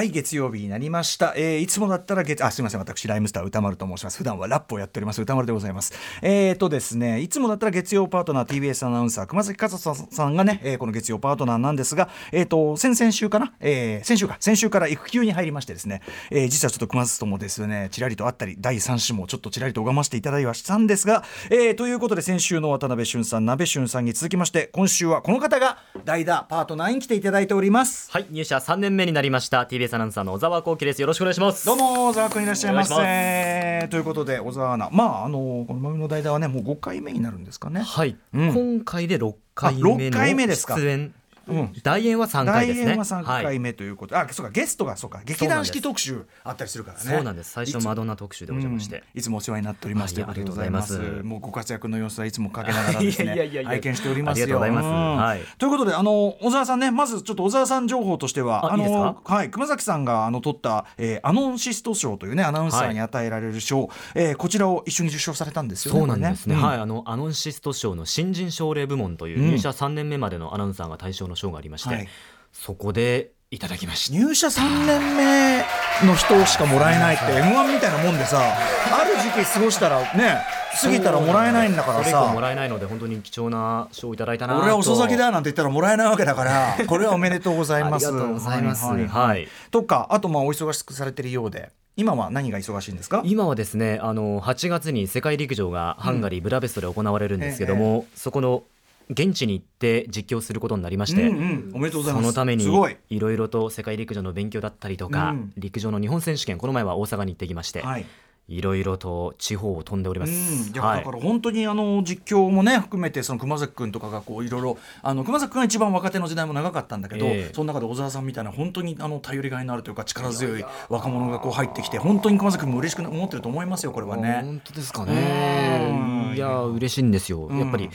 はい月曜日になりました、えーいつもだったら月あすみません。私ライムスター歌丸と申します。普段はラップをやっております。歌丸でございます。えーとですねいつもだったら月曜パートナー TBS アナウンサー熊崎和人さんがね、えーこの月曜パートナーなんですがえーと先々週かな、えー先週か。先週から育休に入りましてですね、えー実はちょっと熊崎ともですねちらりと会ったり第3週もちょっとちらりと拝ませていただいはしたんですが、えーということで先週の渡辺俊さん鍋俊さんに続きまして今週はこの方が代打パートナーに来ていただいております。はい、入社3年目になりました。TBS アナウンサーの小沢光輝です。よろしくお願いします。どうも小沢君いらっしゃいませということで小沢アナまああのこの番組の代打はねもう5回目になるんですかねはい、うん今回で6回あ目6回目のですか出演。うん。大演は3回ですね。大演は3はい。回目ということ、あそうかゲストがそうか。劇団四季特集あったりするからね。そうなんです。最初マドンナ特集でお邪魔して。うん。いつもお世話になっております、はいということでございますありがとうございます。もうご活躍の様子はいつもかけながらですね拝見しておりますよ。ありがとうございます。ん。はい。ということであの小沢さんねまずちょっと小沢さん情報としてはあのか？はい熊崎さんがあの取った、えーアノンシスト賞というねアナウンサーに与えられる賞、えーこちらを一緒に受賞されたんですよねそうなんですね。はい、あのアノンシスト賞の新人奨励部門といううん。入社3年目までのアナウンサーが対象の賞がありまして、はい。そこでいただきました。入社3年目の人しかもらえないって m 1みたいなもんでさある時期過ごしたらね過ぎたらもらえないんだからそれ以降もさらえないので本当に貴重な賞をいただいたなと。俺は遅咲きだなんて言ったらもらえないわけだから これはおめでとうございます。ありがとうございます。はいはいはい。とかあとまあお忙しくされてるようで。今は何が忙しいんですか？今はですねあの8月に世界陸上がハンガリー・ブダペストで行われるんですけども、そこの現地に行って実況することになりまして、うんうん、おめでとうございます。そのためにい。いろいろと世界陸上の勉強だったりとか、うん。陸上の日本選手権この前は大阪に行ってきまして、はい。いろいろと地方を飛んでおります。だから本当にあの実況もね含めてその熊崎君とかがこういろいろあの熊崎君が一番若手の時代も長かったんだけど、ええ。その中で小沢さんみたいな本当にあの頼りがいのあるというか力強い若者がこう入ってきて本当に熊崎君も嬉しく思ってると思いますよこれはね。本当ですかうん。ね。いや嬉しいんですよ。うんやっぱり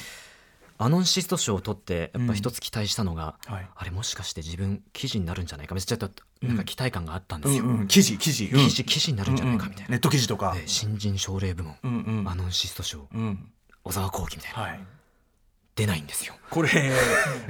アノンシスト賞を取ってやっぱ一つ期待したのが、はい。あれもしかして自分記事になるんじゃないかめっちゃなんか期待感があったんですよ。うんうん、記事記事、うん記事記事になるんじゃないかみたいな。ネット記事とか。で新人奨励部門、うんうん。アノンシスト賞。うん。小沢光輝みたいな、はい出ないんですよ。これ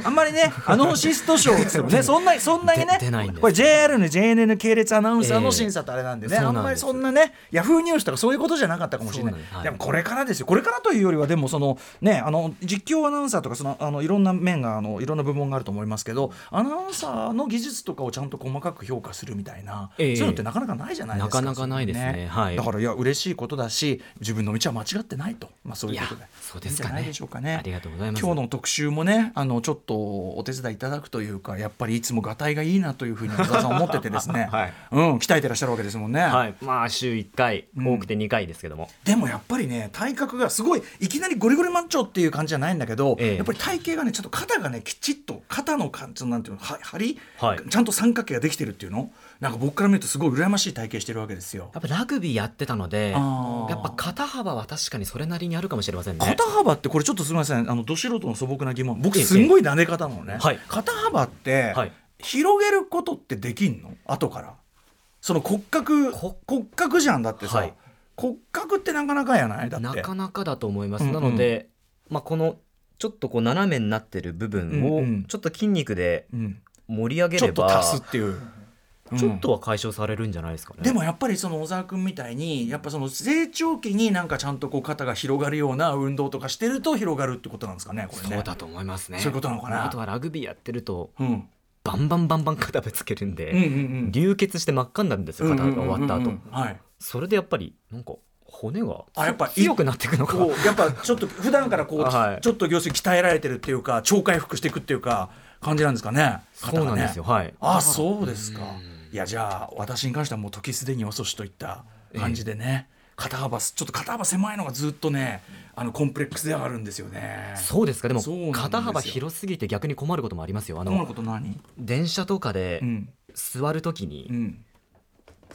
あんまりねアノンシスト賞ってもねそんなそんなにねこれ JR の JNN 系列アナウンサーの審査ってあれなんでね、ええそうなんですあんまりそんなねヤフーニュースとかそういうことじゃなかったかもしれない。です。はい。でもこれからですよ。これからというよりはでもそのねあの実況アナウンサーとかそのあのいろんな面があのいろんな部門があると思いますけどアナウンサーの技術とかをちゃんと細かく評価するみたいな、ええ。そういうのってなかなかないじゃないですか。なかなかないですね。はい。だからいや嬉しいことだし自分の道は間違ってないと、まあ、そういうことで。そうですかね。いいんじゃないでしょうかね。ありがとうございます今日の特集もねあのちょっとお手伝いいただくというかやっぱりいつもがたいがいいなというふうに小沢さん思っててですね、はい。うん、鍛えてらっしゃるわけですもんね、はい、まあ週1回、うん。多くて2回ですけども。でもやっぱりね体格がすごいいきなりゴリゴリマッチョっていう感じじゃないんだけど、ええ。やっぱり体型がねちょっと肩がねきちっと肩の感じなんていうのは張り、はい。ちゃんと三角形ができてるっていうの？なんか僕から見るとすごい羨ましい体型してるわけですよ。やっぱラグビーやってたので、やっぱ肩幅は確かにそれなりにあるかもしれませんね。肩幅ってこれちょっとすみません。あのど素人の素朴な疑問。僕ええすんごい撫で方なのね、はい。肩幅って、はい。広げることってできんの？後から。その骨格こ骨格じゃんだってさ、はい。骨格ってなかなかやない？だって。なかなかだと思います。うんうん。なので、まあ、このちょっとこう斜めになってる部分をうんうん。ちょっと筋肉でうん、盛り上げれば、ちょっと足すっていう、うんちょっとは解消されるんじゃないですかね。でもやっぱりその小沢君みたいにやっぱその成長期になんかちゃんとこう肩が広がるような運動とかしてると広がるってことなんですかねこれねそうだと思いますね。そういうことなのかなあとはラグビーやってるとうんバンバンバンバン肩ぶつけるんで、うんうんうん流血して真っ赤になるんですよ肩が終わった後、うんうんうんうんはいそれでやっぱりなんか骨があやっぱ強くなっていくのかやっぱちょっと普段からこう、はいちょっと要するに鍛えられてるっていうか超回復していくっていうか感じなんですかねそうなんですよ、はいあそうですかいやじゃあ私に関してはもう時すでに遅しといった感じでね、肩幅ちょっと肩幅狭いのがずっとねあのコンプレックスではあるんですよね。そうですか？でも肩幅広すぎて逆に困ることもありますよ。あのこと何？電車とかでうん。座るときに、うん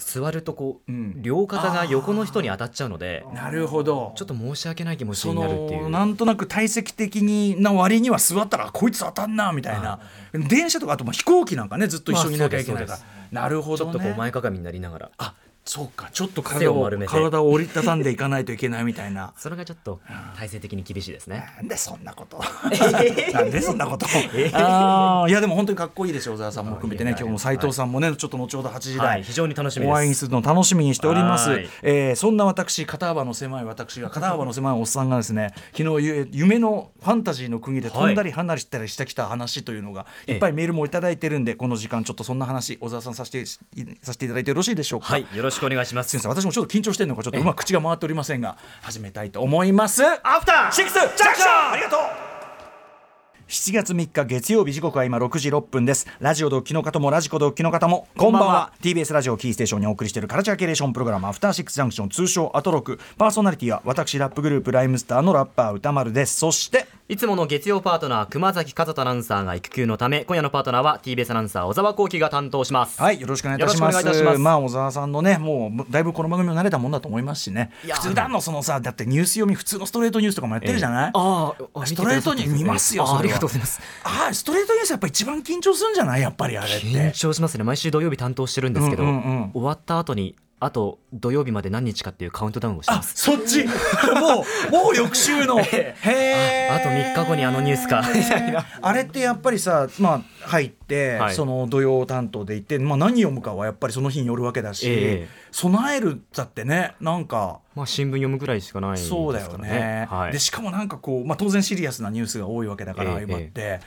座るとこう、うん。両肩が横の人に当たっちゃうのでなるほど。ちょっと申し訳ない気持ちそになるっていう。のなんとなく体積的にな割には座ったらこいつ当たんなみたいな。電車とかあとまあ飛行機なんかねずっと一緒にいなきゃいけないから、まあなるほど、ね、ちょっとこう前かがみになりながら。あそうかちょっと背体を体を折りたたんでいかないといけないみたいな。それがちょっと体制的に厳しいですね。なんでそんなこと。なんでそんなこと。あーいやでも本当にかっこいいですよ小沢さんも含めてね。今日も斉藤さんもねちょっと後ほど8時台。はい。非常に楽しみお会いするの楽しみにしております。はい、えーそんな私肩幅の狭い私が肩幅の狭いおっさんがですね昨日ゆ夢のファンタジーの国で飛んだり離れたりしてきた話というのがいっぱいメールもいただいてるんでこの時間ちょっとそんな話小沢さんさせてさせていただいてよろしいでしょうか？はいよろしくお願いします。すみません。私もちょっと緊張してるのかちょっとうまく口が回っておりませんが始めたいと思います。アフターシックスジャンクションありがとう。7月3日月曜日時刻は今6時6分です。ラジオドッキの方もラジコドッキの方もこんばんは。こんばんは。TBS ラジオキーステーションにお送りしているカルチャーキュレーションプログラムアフターシックスジャンクション通称アトロク。パーソナリティは私ラップグループライムスターのラッパー歌丸です。そしていつもの月曜パートナー熊崎和人アナウンサーが育休のため今夜のパートナーは TBS アナウンサー小沢光輝が担当します。はいよろしくお願いいたします。ます。まあ小沢さんのねもうだいぶこの番組も慣れたもんだと思いますしね。普段のそのさだってニュース読み普通のストレートニュースとかもやってるじゃない、ああストレートに見ますよありがとうございます。ああストレートニュースやっぱ一番緊張するんじゃない？やっぱりあれって。緊張しますね。毎週土曜日担当してるんですけど、うんうんうん。終わった後にあと土曜日まで何日かっていうカウントダウンをします。そっち。もうもう翌週の。へえああと3日後にあのニュースか。みたいなあれってやっぱりさまあ入って、はい。その土曜担当で行って、まあ、何読むかはやっぱりその日によるわけだし、ええ。備えるだってねなんか。まあ新聞読むぐらいしかないですからね。そうだよね。はい。でしかもなんかこう、まあ、当然シリアスなニュースが多いわけだから、ええ今って。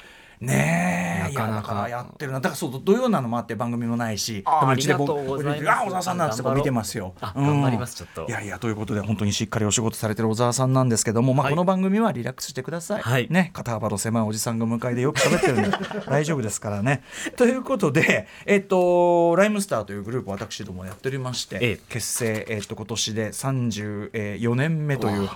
ねえなかなか。いやってるな。だからそう土曜なのもあって番組もないし。あうちで僕あ小沢さんなんですよ見てますよ。頑張りますちょっと。いやいやということで本当にしっかりお仕事されてる小沢さんなんですけども、まあ、はいこの番組はリラックスしてください、はい。ね肩幅の狭いおじさんが迎えでよく喋ってるんで 大丈夫ですからね。ということでえっとライムスターというグループを私どもやっておりまして、ええ。結成、えっと今年で34年目という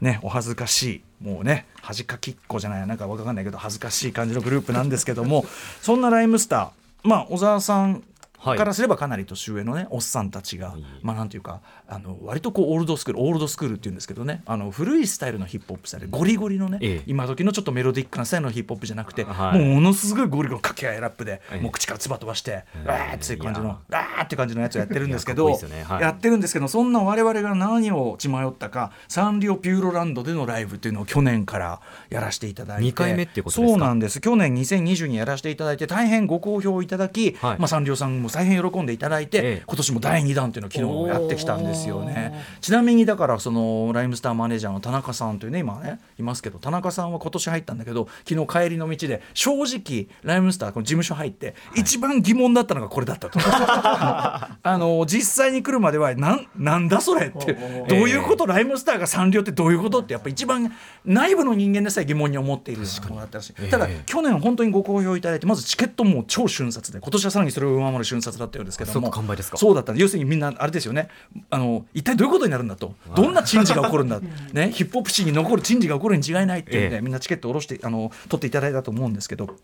ねお恥ずかしいもうね恥かきっこじゃないなんか分かんないけど恥ずかしい感じのグループなんですけどもそんなライムスターまあ小沢さんからすればかなり年上のねおっさんたちが、まあなんていうかあの割とこうオールドスクールオールドスクールっていうんですけどねあの古いスタイルのヒップホップスタイルゴリゴリのね、ええ。今時のちょっとメロディックなスタイルのヒップホップじゃなくて、はい。もうものすごいゴリゴリの掛け合いラップで、ええ。もう口から唾飛ばして、ええ。わーっていう感じのいやわーって感じのやつをやってるんですけいどやかってるんですけどそんな我々が何を血迷ったかサンリオピューロランドでのライブっていうのを去年からやらせていただいて二回目ってことですか？そうなんです。去年2020にやらせていただいて大変ご好評いただき、はい。まあ、サンリオさんも大変喜んでいただいて、ええ。今年も第2弾っていうのを昨日やってきたんですよね。おちなみにだからそのライムスターマネージャーの田中さんというね今ねいますけど田中さんは今年入ったんだけど昨日帰りの道で正直ライムスターこの事務所入って、一番疑問だったのがこれだったと。あの実際に来るまではなんなんだそれってどういうこと、ライムスターがサンリオってどういうことってやっぱ一番内部の人間でさえ疑問に思っているものだったらしいええ。ただ去年本当にご好評いただいてまずチケットも超瞬殺で今年はさらにそれを上回る瞬殺だったようですけども。即完売ですか。そうだった要するにみんなあれですよね。あの一体どういうことになるんだと。どんな珍事が起こるんだ、ね、ヒップホップ史に残る珍事が起こるに違いないっていうんで、ええ。みんなチケットを下ろしてあの取っていただいたと思うんですけど。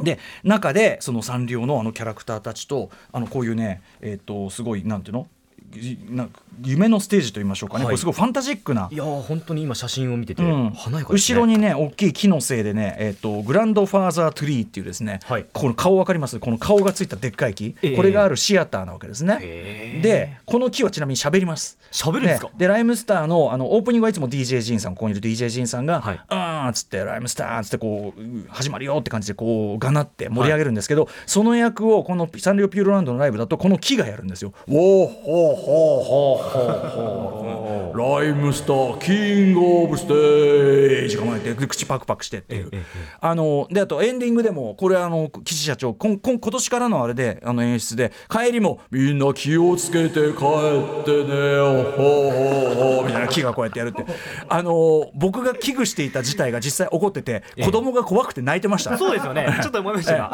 で中でそのサンリオのあのキャラクターたちとあのこういうねえっ、とすごいなんていうの？いなんか夢のステージと言いましょうかね、はい。これすごいファンタジックな。いやー本当に今写真を見ててうん。華やかね。後ろにね大きい木のせいでね、えっとグランドファーザートゥリーっていうですね、はい。この顔わかります？この顔がついたでっかい木、ええ。これがあるシアターなわけですね。へーでこの木はちなみに喋ります。喋るんですか？ででライムスターのあのオープニングはいつも DJ ジンさんここにいる DJ ジンさんが「はい。あーっつって「ライムスター」っつってこうう始まるよって感じでこうがなって盛り上げるんですけど、その役をこのサンリオピューロランドのライブだとこの木がやるんですよ。ウォーホーホーホーホーホーライムスターキングオブステージ構えてで口パクパクしてっていう、あのであとエンディングでもこれあの岸社長こんこん今年からのあれであの演出で帰りも「みんな気をつけて帰ってね。よほーほーほー」みたいな木がこうやってやるって。あの僕が危惧していた事態が実際起こってて子供が怖くて泣いてました。そうですよね。ちょっと思いました。が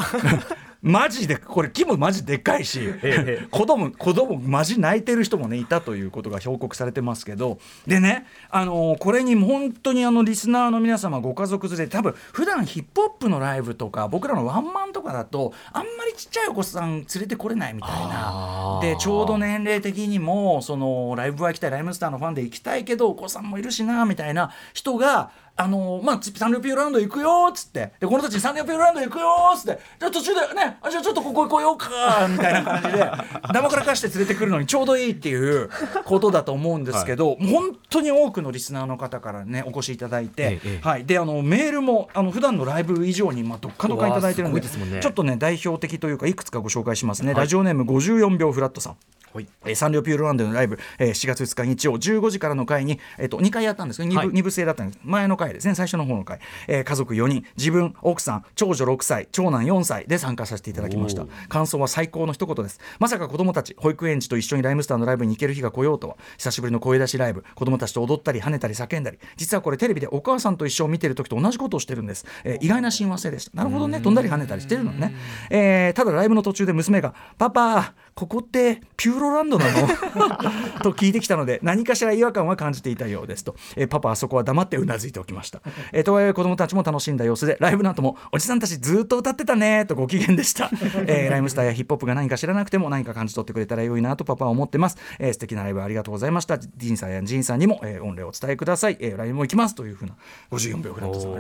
マジでこれ木もマジでっかいし、ええ。子供子供マジ泣いてる人もねいたということが報告されてますけど。でねあのーこれに本当にあのリスナーの皆様ご家族連れ多分普段ヒップホップのライブとか僕らのワンマンとかだとあんまりちっちゃいお子さん連れてこれないみたいな。でちょうど年齢的にもそのライブは行きたいライムスターのファンで行きたいけどお子さんもいるしなみたいな人があのまあサンリオピューロランド行くよっつって。でこの人たちにサンリオピューロランド行くよっつって。じゃあ途中でねあじゃあちょっとここ来ようかみたいな感じでだまくらかして連れてくるのにちょうどいいっていうことだと思うんですけど、はい、本当に多くのリスナーの方からねお越しいただいて、ええ、はい。であのメールもあの普段のライブ以上にまあどっかどっかいただいてるんで、ね、ちょっとね代表的というかいくつかご紹介しますね、はい、ラジオネーム54秒フラットさん。はい、えー、サンリオピューロランドのライブ、えー、4月2日日曜15時からの回に、えーと、2回やったんです。けど 2, 部、はい、2部制だったんです。前の回ですね。最初の方の回、えー、家族4人。自分奥さん長女6歳。長男4歳。で参加させていただきました。感想は最高の一言です。まさか子供たち保育園児と一緒にライムスターのライブに行ける日が来ようとは。久しぶりの声出しライブ。子供たちと踊ったり跳ねたり叫んだり。実はこれテレビでお母さんと一緒を見てる時と同じことをしてるんです、えー、意外な親和性でした。なるほどね。飛んだり跳ねたりしてるのね、えー、ただライブの途中で娘が「パパここってピューロランドなの？と聞いてきたので何かしら違和感は感じていたようですと、えー、パパはそこは黙ってうなずいておきました、えー、とはいえ子供たちも楽しんだ様子でライブの後もおじさんたちずっと歌ってたねとご機嫌でした、えー、ライムスターやヒップホップが何か知らなくても何か感じ取ってくれたら良いなとパパは思ってます、えー、素敵なライブありがとうございました。ジンさんやジンさんにも、えー、御礼をお伝えください、えー、ライブも行きますというふうな54秒フラットさん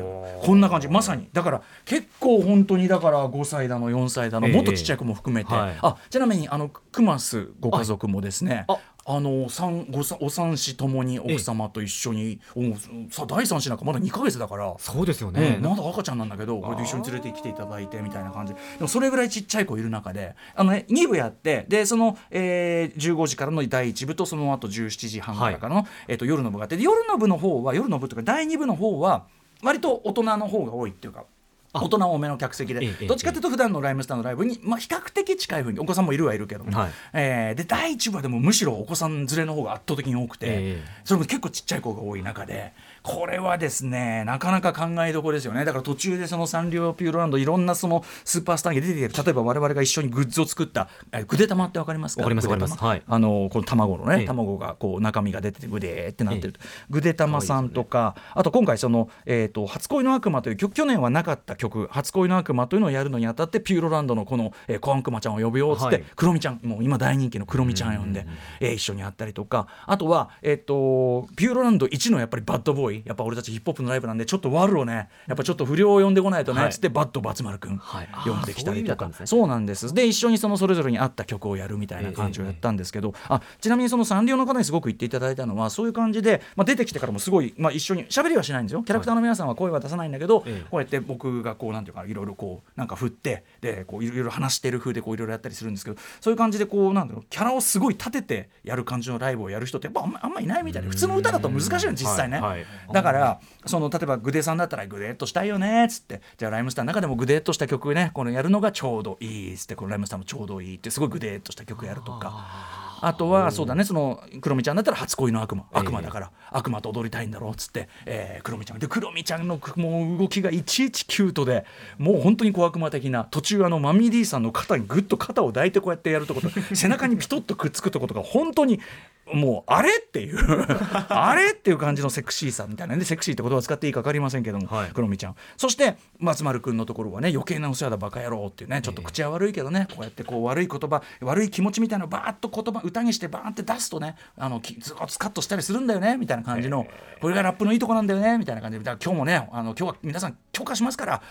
こんな感じ。まさに。だから結構本当にだから5歳だの4歳だのもっとちっちゃい子も含めて、はい、あちなみにあのクマスご家族もですねあの三ごお三子ともに奥様と一緒に、おさ第三子なんかまだ2か月だから。そうですよね、うん、まだ赤ちゃんなんだけどこれで一緒に連れてきていただいてみたいな感じ。でもそれぐらいちっちゃい子いる中であの、ね、2部やってでその、えー、15時からの第1部とその後17時半からかの、はい、えーと、夜の部があって夜の部の方は夜の部というか第2部の方は割と大人の方が多いっていうか大人多めの客席で、どっちかというと普段のライムスターのライブに、まあ、比較的近いふうにお子さんもいるはいるけど、はい、えー、で第1部はでもむしろお子さん連れの方が圧倒的に多くて、えー、それも結構ちっちゃい子が多い中でこれはですねなかなか考えどころですよね。だから途中でそのサンリオピューロランドいろんなそのスーパースターが出てきて例えば我々が一緒にグッズを作ったぐで玉ってわかりますか？わかりますわかります、はい、あのこの卵のね、ええ、卵がこう中身が出ててぐでーってなってる、え、ぐで玉さんとか、ね、あと今回その、えーと「初恋の悪魔」という曲去年はなかった曲「初恋の悪魔」というのをやるのにあたってピューロランドのこの、えー、コアンクマちゃんを呼ぶよっつって、はい、クロミちゃんもう今大人気のクロミちゃん呼んで、えー、一緒にやったりとか。あとは、えーと、ピューロランド1のやっぱりバッドボーイやっぱ俺たちヒップホッププのライブなんでちょっとワルをねやっぱちょっと不良を呼んでこないとね、はい、つってバッドバツ丸くん呼んできたりとか、そうなんですで一緒にそのそれぞれに合った曲をやるみたいな感じをやったんですけど、えー、あちなみにそのサンリオの方にすごく言っていただいたのはそういう感じで、まあ、出てきてからもすごい、まあ、一緒に喋りはしないんですよ。キャラクターの皆さんは声は出さないんだけど、はい、こうやって僕がこうなんていうかいろいろこうなんか振ってでこういろいろ話してる風でこういろいろやったりするんですけどそういう感じでこうなんだろうキャラをすごい立ててやる感じのライブをやる人ってやっぱあんまあんまいないみたいで普通の歌だと難しいの実際ね、はい。はい、だからその例えばグデさんだったらグデッとしたいよねっつって。じゃあライムスターの中でもグデッとした曲ねこのやるのがちょうどいいっつって。このライムスターもちょうどいいってすごいグデッとした曲やるとか。あとはそうだねそのクロミちゃんだったら初恋の悪魔。悪魔だから、悪魔と踊りたいんだろうっつって、えー、クロミちゃん。でクロミちゃんのもう動きがいちいちキュートでもう本当に小悪魔的な途中あのマミー D さんの肩にぐっと肩を抱いてこうやってやるとこと。背中にピトッとくっつくとことが本当にもうあれっていう あれっていう感じのセクシーさみたいなでセクシーって言葉を使っていいか分かりませんけども、はい、クロミちゃん。そして松丸君のところはね余計なお世話だバカ野郎っていうねちょっと口は悪いけどねこうやってこう悪い言葉悪い気持ちみたいなのをバーッと言葉歌にしてバーンって出すとねあのズコツカッとしたりするんだよねみたいな感じのこれがラップのいいとこなんだよねみたいな感じで今日もねあの今日は皆さん許可しますから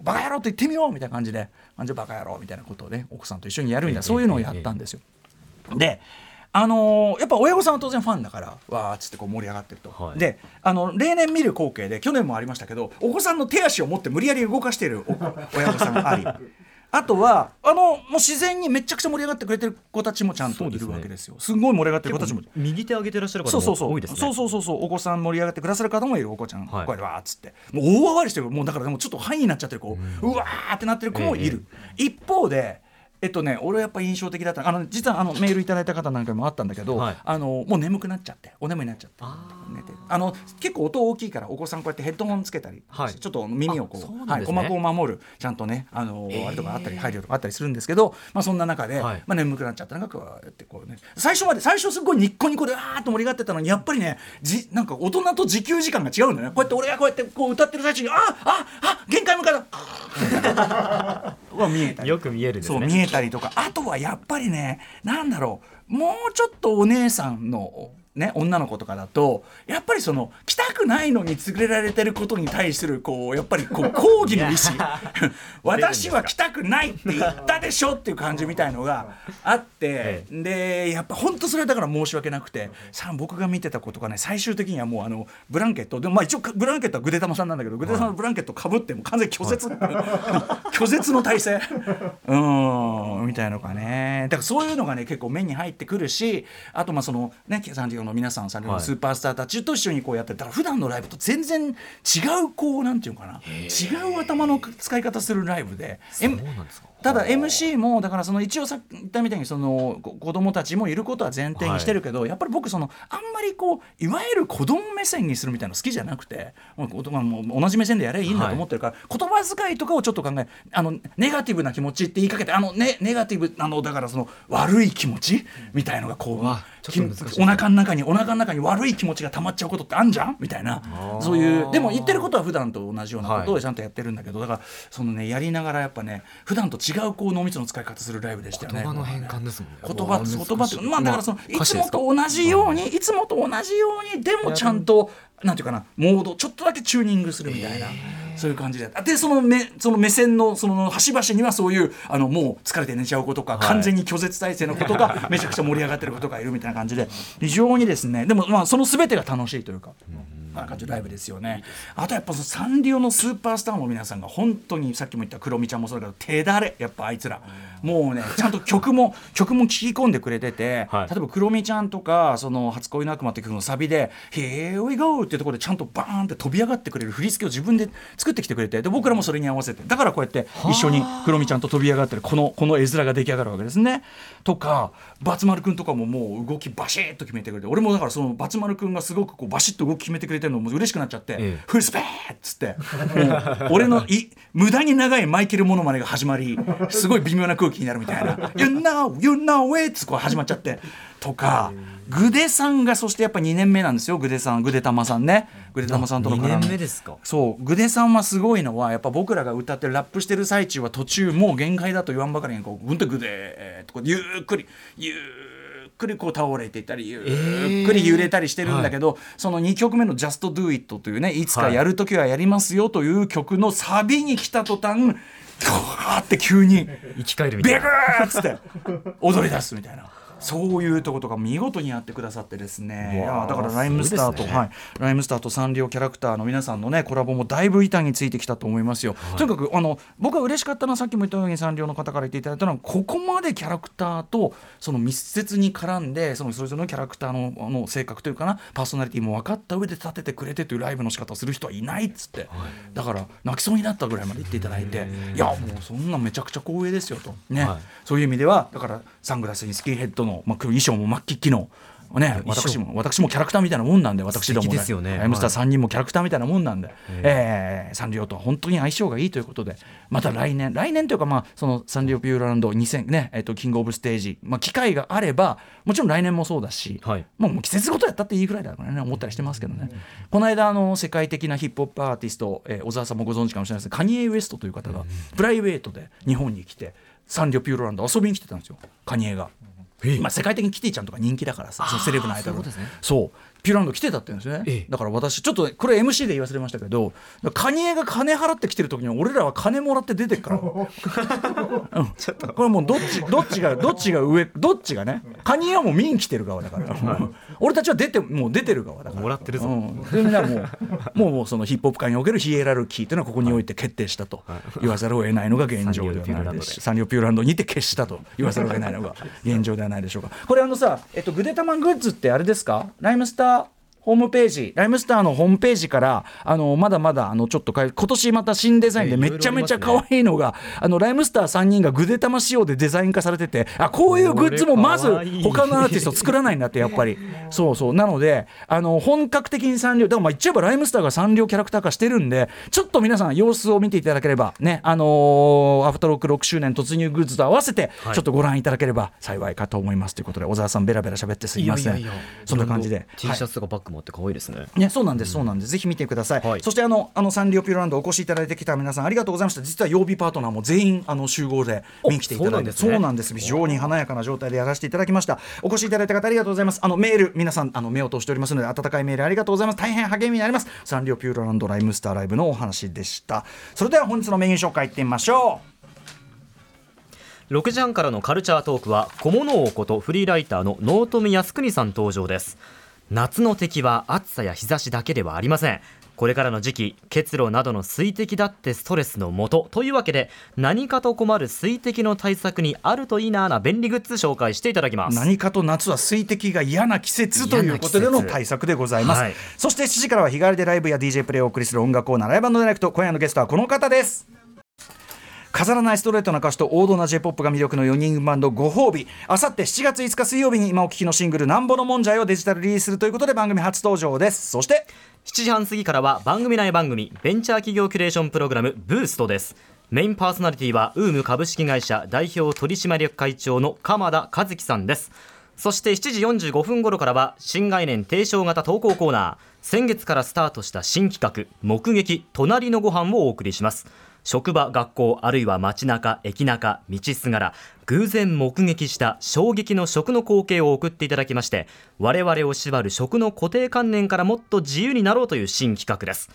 バカ野郎と言ってみようみたいな感じで感じバカ野郎みたいなことをね奥さんと一緒にやるみたいなそういうのをやったんですよ。であのー、やっぱ親御さんは当然ファンだからわーっつってこう盛り上がってると、はい、であの例年見る光景で去年もありましたけどお子さんの手足を持って無理やり動かしている親御さんがあり。あとはあのもう自然にめちゃくちゃ盛り上がってくれてる子たちもちゃんといるわけですよ。す,、ごい盛り上がってる子たちも。右手上げてらっしゃる方も多いですね。そうそうそう。そうお子さん盛り上がってくださる方もいるお子ちゃん、はい、こうやってわーっつって。もう大上がりしてる。もうだからでもちょっと範囲になっちゃってる子、ううわーってなってる子もいる。えー、一方でえっとね、俺やっぱ印象的だったあの実はあのメールいただいた方なんかもあったんだけど、はい、あのもう眠くなっちゃってお眠りになっちゃって寝てあの結構音大きいからお子さんこうやってヘッドホンつけたり、はい、ちょっと耳をこう、ね、はい、鼓膜を守るちゃんとねあの、あれとかあったり配慮とかあったりするんですけど、まあ、そんな中で、はい、まあ、眠くなっちゃったのがこうやってこうね最初まで最初すごいニッコニコでわーっと盛り上がってたのにやっぱりねじなんか大人と自給時間が違うんだよね。こうやって俺がこうやってこう歌ってる最中にあああ限界向かだ は見えたり。よく見える、ね、そう見えたりとか。あとはやっぱりねなんだろう。もうちょっとお姉さんのね、女の子とかだとやっぱりその来たくないのに連れられてることに対するこうやっぱりこう 抗議の意思 私は来たくないって言ったでしょっていう感じみたいのがあってでやっぱ本当それはだから申し訳なくてさ僕が見てたことがね最終的にはもうあのブランケット。でもまあ一応ブランケットはグデタマさんなんだけどグデタマのブランケットかぶっても完全に拒絶 拒絶の体勢うんみたいなのがね。だからそういうのがね結構目に入ってくるしあとまあそのねサンディオの皆さんサンディオのスーパースターたちと一緒にこうやってだから普段のライブと全然違うこうなんていうのかな。違う頭の使い方するライブで。そうなんですか。ただ MC もだからその一応さっき言ったみたいにそのこ子供たちもいることは前提にしてるけど、やっぱり僕そのあんまりこういわゆる子供目線にするみたいなの好きじゃなくて同じ目線でやればいいんだと思ってるから、言葉遣いとかをちょっと考えあのネガティブな気持ちって言いかけてあの、ね、ネガティブあのだからその悪い気持ちみたいのがこうお腹の中にお腹の中に悪い気持ちが溜まっちゃうことってあんじゃん？みたいな。そういうでも言ってることは普段と同じようなことをちゃんとやってるんだけど、だからそのねやりながらやっぱね普段と違うこう脳みその使い方するライブでしたよね。言葉の変換ですもんね。言葉言葉ってまあだからそのいつもと同じようにいつもと同じようにでもちゃんとなんていうかなモードちょっとだけチューニングするみたいな。そういう感じででその目その目線のその端々にはそういうあのもう疲れて寝ちゃう子とか、はい。完全に拒絶体制のことが めちゃくちゃ盛り上がってることがいるみたいな感じで非常にですねでもまあその全てが楽しいというか。な感じのライブですよね。あとやっぱそのサンリオのスーパースターの皆さんが本当にさっきも言ったクロミちゃんもそうだけど手だれ。やっぱあいつら。もうねちゃんと曲も 曲も聴き込んでくれてて、はい。例えばクロミちゃんとかその初恋の悪魔って曲のサビで「Here we go」っていうところでちゃんとバーンって飛び上がってくれる振り付けを自分で作ってきてくれてで僕らもそれに合わせて。だからこうやって一緒にクロミちゃんと飛び上がってるこのこの絵面が出来上がるわけですね。とかバツ丸くんとかももう動きバシッと決めてくれて。俺もだからそのバツ丸くんがすごくこうバシッと動き決めてくれてるのも嬉しくなっちゃって「ええフルスペー!」っつってもう俺のい無駄に長いマイケルモノマネが始まりすごい微妙な空気になるみたいな「You know you know it」つってこう始まっちゃってとか。グデさんがそしてやっぱ2年目なんですよグデさんグデタマさんねグデタマさんとの2絡み年目ですか？そうグデさんはすごいのはやっぱ僕らが歌ってるラップしてる最中は途中もう限界だと言わんばかりにこうほんとグデえーっとこうゆっくりゆっくりこう倒れていったりゆっくり揺れたりしてるんだけど、その2曲目の「Just Do It」というねい。つかやる時はやりますよという曲のサビに来た途端ガーって急に生き返るみたビいな。クーっつって踊り出すみたいな。そういうとことか見事にやってくださってですね。だからライムスターと、ね。はい、ライムスターとサンリオキャラクターの皆さんのねコラボもだいぶ板についてきたと思いますよ、とにかくあの僕は嬉しかったのはさっきも言ったようにサンリオの方から言っていただいたのはここまでキャラクターとその密接に絡んでそのそれぞれのキャラクターのあの性格というかなパーソナリティも分かった上で立ててくれてというライブの仕方をする人はいないっつって、だから泣きそうになったぐらいまで言っていただいていやもうそんなめちゃくちゃ光栄ですよと。ね、はい。そういう意味ではだからサングラスにスキンヘッドの、まあ、衣装もマッキッキの。ね、私も私もキャラクターみたいなもんなんで私ども素敵ですよね。ライムスター3人もキャラクターみたいなもんなんで、ええーサンリオとは本当に相性がいいということで。また来年。来年というかまあそのサンリオピューロランド2000ねえっ、とキングオブステージ。まあ機会があればもちろん来年もそうだし、はい。まあもう季節ごとやったっていいぐらいだからね思ったりしてますけどね、この間あの世界的なヒップホップアーティスト、えー小沢さん。もご存知かもしれないですけどカニエ・ウエストという方がプライベートで日本に来てサンリオピューロランド遊びに来てたんですよ。カニエが。まあ、世界的にキティちゃんとか人気だからさセレブなアイドルそうね。そうピューランド来てたって言うんですね、ええ。だから私ちょっとこれ MC で言わせれましたけどカニエが金払ってきてる時に俺らは金もらって出てっから、うん、これもうどっちどっちがどっちが上どっちがねカニエはもう見に来てる側だから、俺たちは出てもう出てる側だから。もらってるぞ。うん、でねもうもうもうそのヒップホップ界におけるヒエラルキーというのはここにおいて決定したと。言わざるを得ないのが現状ではないでしょうサンリオピューランドにて決したと言わざるを得ないのが現状ではないでしょうか。これあのさ、えっと、グデタマングッズってあれですか？ライムスターホームページライムスターのホームページからあのまだまだあのちょっと今年また新デザインでえめちゃめちゃ可愛いのがあのライムスター3人がグデタマ仕様でデザイン化されててあこういうグッズもまず他のアーティスト作らないんだってやっぱり。そうそう。なのであの本格的にサンリオだからまあ言っちゃえばライムスターがサンリオキャラクター化してるんでちょっと皆さん様子を見ていただければねあのーアフターロック6周年突入グッズと合わせてはい。ちょっとご覧いただければ幸いかと思いますということで小沢さんベラベラ喋ってすみません。いやいやいや。そんな感じで。T シャツとかバッグクもあって可愛いですねね、そうなんです、そうなんです、ぜひ見てください。はいそしてあの、あのサンリオピューロランドお越しいただいてきた皆さん、ありがとうございました。実は曜日パートナーも全員あの集合で見に来ていただいて、そうなんですねそうなんです。非常に華やかな状態でやらせていただきました。お越しいただいた方ありがとうございます。あのメール皆さんあの目を通しておりますので、温かいメールありがとうございます。大変励みになります。サンリオピューロランドライムスターライブのお話でした。それでは本日のメニュー紹介いってみましょう。6時半からのカルチャートークは小物王ことフリーライターの納富靖国さん登場です夏の敵は暑さや日差しだけではありません。これからの時期結露などの水滴だってストレスのもとというわけで何かと困る水滴の対策にあるといいなな便利グッズ紹介していただきます。何かと夏は水滴が嫌な季節ということでの対策でございます、はい。そして7時からは日替わりでライブや DJ プレイをお送りする音楽コーナーライブディレクト。今夜のゲストはこの方です飾らないストレートな歌詞と王道な J-POP が魅力の4人バンドご褒美。あさって7月5日水曜日に今お聴きのシングル「なんぼのもんじゃい」をデジタルリリースするということで番組初登場です。そして7時半過ぎからは番組内番組ベンチャー企業キュレーションプログラムブーストです。メインパーソナリティはウーム株式会社代表取締役会長の鎌田和樹さんです。そして7時45分頃からは新概念提唱型投稿コーナー。先月からスタートした新企画目撃隣のご飯をお送りします。職場学校あるいは街中駅中道すがら偶然目撃した衝撃の食の光景を送っていただきまして我々を縛る食の固定観念からもっと自由になろうという新企画です。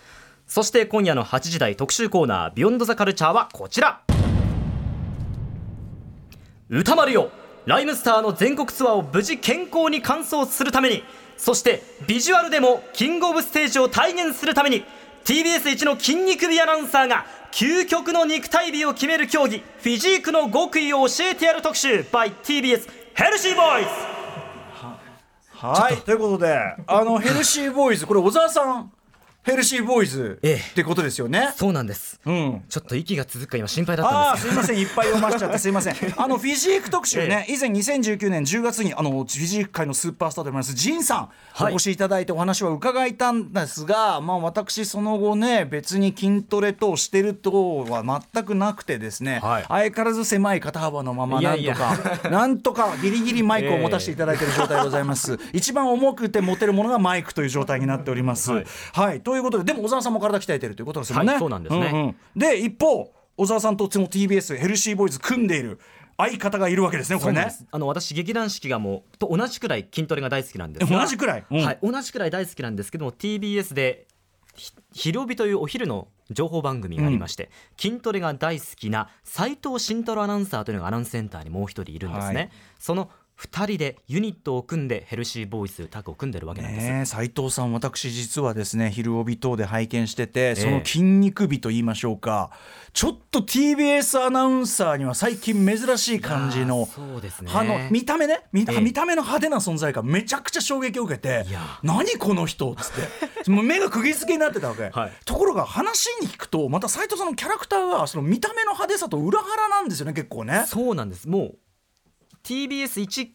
そして今夜の8時台特集コーナービヨンドザカルチャーはこちら。歌丸よライムスターの全国ツアーを無事健康に完走するためにそしてビジュアルでもキングオブステージを体現するために TBS 一の筋肉美アナウンサーが究極の肉体美を決める競技フィジークの極意を教えてやる特集 by TBS ヘルシーボーイズはい。ということであのヘルシーボーイズこれ小沢さんヘルシーボーイズええ。ってことですよね、そうなんです。うん。ちょっと息が続くか今心配だったああんですすいません。いっぱい読ましちゃってすいません。あのフィジーク特集ね、以前2019年10月にあのフィジーク界のスーパースターとなりますジンさん、はい。お越しいただいてお話は伺いたんですがまあ私その後ね別に筋トレ等してるとは全くなくてですね、はい。相変わらず狭い肩幅のままなんとか なんとかギリギリマイクを持たせていただいている状態でございます、一番重くて持てるものがマイクという状態になっております。ははいい、ということででも小沢さんも体鍛えてるということですもんね、はいそうなんですね。んうん。で一方小沢さんとその TBS ヘルシーボーイズ組んでいる相方がいるわけですねこれね。あの私劇団四季がもうと同じくらい筋トレが大好きなんですえが。同じくらい？うん。はい同じくらい大好きなんですけども TBS でひ昼帯というお昼の情報番組がありまして、筋トレが大好きな斉藤慎太郎アナウンサーというのがアナウンスセンターにもう一人いるんですね、はい。その2人でユニットを組んでヘルシーボーイズというタッグを組んでるわけなんです、ねえ斉藤さん私実はですね昼帯等で拝見しててえその筋肉美と言いましょうか、ちょっと TBS アナウンサーには最近珍しい感じのそうですね。あの見た目ね見,、ええ。見た目の派手な存在感めちゃくちゃ衝撃を受けていや。何この人っつって。もう目が釘付けになってたわけ、はい。ところが話に聞くとまた斉藤さんのキャラクターがその見た目の派手さと裏腹なんですよね結構ね。そうなんです。もう TBS1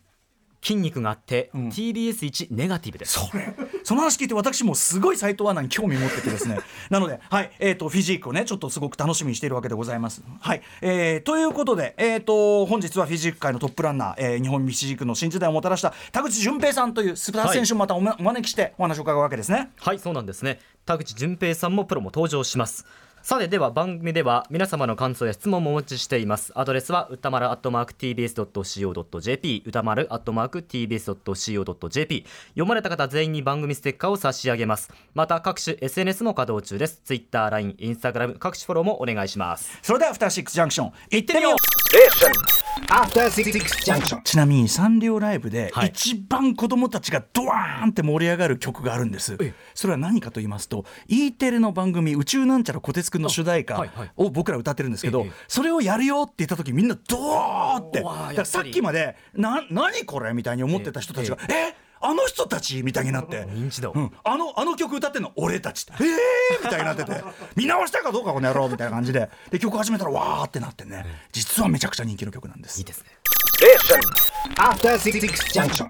筋肉があって、うん。TBS1 ネガティブです。それその話聞いて私もすごい斉藤アナに興味持っててですね。なので、はいえー、とフィジークをねちょっとすごく楽しみにしているわけでございます。はいえーということで、えー、と本日はフィジーク界のトップランナー、えー日本フィジークの新時代をもたらした田口淳平さんというスター選手をまたお,、お招きしてお話を伺うわけですね。はいそうなんですね。田口淳平さんもプロも登場しますさてでは番組では皆様の感想や質問もお持ちしています。アドレスは歌丸アットマーク TBS.CO.JP 歌丸アットマーク TBS.CO.JP 読まれた方全員に番組ステッカーを差し上げます。また各種 SNS も稼働中です。Twitter、LINE、Instagram 各種フォローもお願いします。それではアフターシックスジャンクション行ってみよう。ちなみにサンリオライブではい。一番子供たちがドワーンって盛り上がる曲があるんです、それは何かと言いますと E テレの番組「宇宙なんちゃらこてつくん」の主題歌はいはい。を僕ら歌ってるんですけど、ええそれをやるよって言った時みんなドーって。さっきまで「な何これ?」みたいに思ってた人たちが「えあの人たち?」みたいになって。認知度、うん、あのあの曲歌ってんの俺たちってえー みたいになってて見直したかどうかこの野郎みたいな感じでで曲始めたらわーってなってね実はめちゃくちゃ人気の曲なんですいいですね After Six Junction.